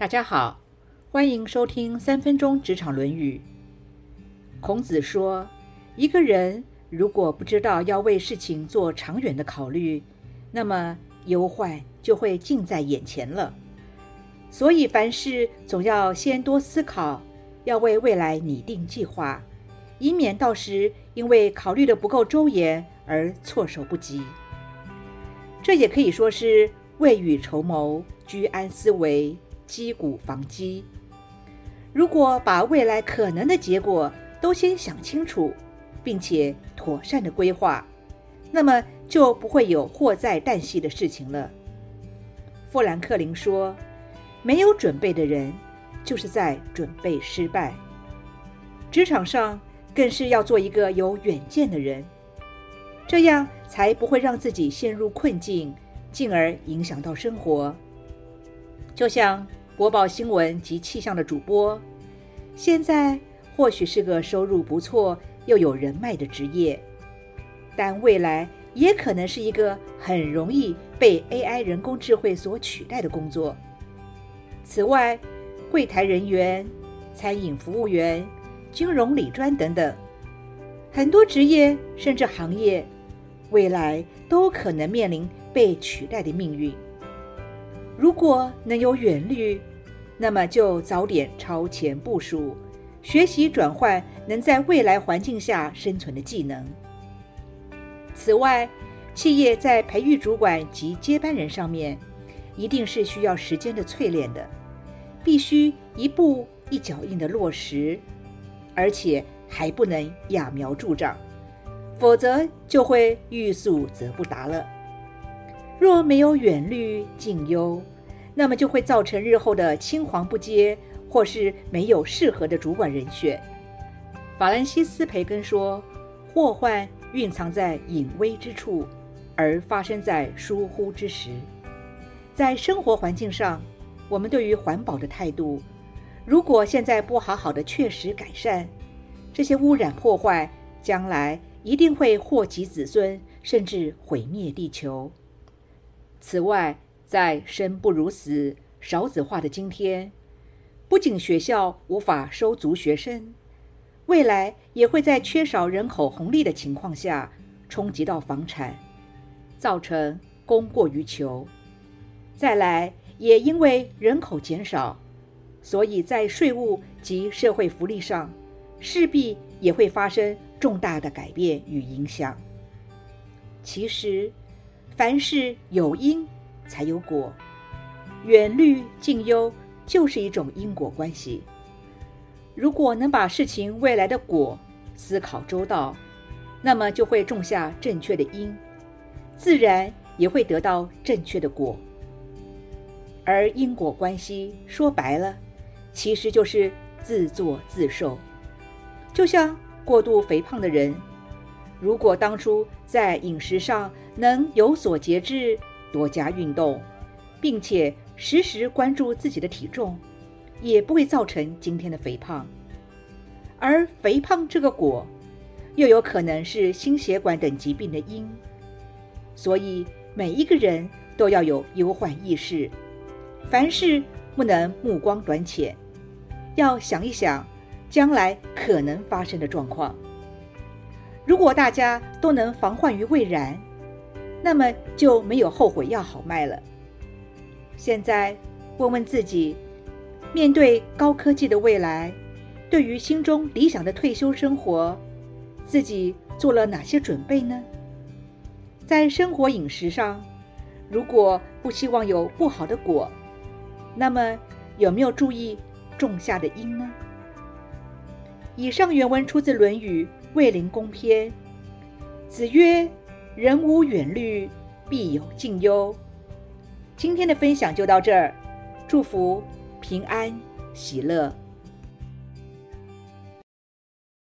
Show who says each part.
Speaker 1: 大家好，欢迎收听三分钟职场论语。孔子说，一个人如果不知道要为事情做长远的考虑，那么忧患就会近在眼前了。所以凡事总要先多思考，要为未来拟定计划，以免到时因为考虑的不够周延而措手不及。这也可以说是未雨绸缪、居安思危。击鼓防饥。如果把未来可能的结果都先想清楚，并且妥善的规划，那么就不会有祸在旦夕的事情了。富兰克林说：“没有准备的人，就是在准备失败。”职场上更是要做一个有远见的人，这样才不会让自己陷入困境，进而影响到生活。就像。播报新闻及气象的主播，现在或许是个收入不错又有人脉的职业，但未来也可能是一个很容易被 AI 人工智慧所取代的工作。此外，柜台人员、餐饮服务员、金融理专等等，很多职业甚至行业，未来都可能面临被取代的命运。如果能有远虑，那么就早点超前部署，学习转换能在未来环境下生存的技能。此外，企业在培育主管及接班人上面，一定是需要时间的淬炼的，必须一步一脚印的落实，而且还不能揠苗助长，否则就会欲速则不达了。若没有远虑近忧。那么就会造成日后的青黄不接，或是没有适合的主管人选。法兰西斯·培根说：“祸患蕴藏在隐微之处，而发生在疏忽之时。”在生活环境上，我们对于环保的态度，如果现在不好好的确实改善，这些污染破坏，将来一定会祸及子孙，甚至毁灭地球。此外，在生不如死、少子化的今天，不仅学校无法收足学生，未来也会在缺少人口红利的情况下冲击到房产，造成供过于求。再来，也因为人口减少，所以在税务及社会福利上势必也会发生重大的改变与影响。其实，凡事有因。才有果，远虑近忧就是一种因果关系。如果能把事情未来的果思考周到，那么就会种下正确的因，自然也会得到正确的果。而因果关系说白了，其实就是自作自受。就像过度肥胖的人，如果当初在饮食上能有所节制。多加运动，并且时时关注自己的体重，也不会造成今天的肥胖。而肥胖这个果，又有可能是心血管等疾病的因。所以每一个人都要有忧患意识，凡事不能目光短浅，要想一想将来可能发生的状况。如果大家都能防患于未然。那么就没有后悔药好卖了。现在问问自己，面对高科技的未来，对于心中理想的退休生活，自己做了哪些准备呢？在生活饮食上，如果不希望有不好的果，那么有没有注意种下的因呢？以上原文出自《论语·卫灵公篇》，子曰。人无远虑，必有近忧。今天的分享就到这儿，祝福平安喜乐。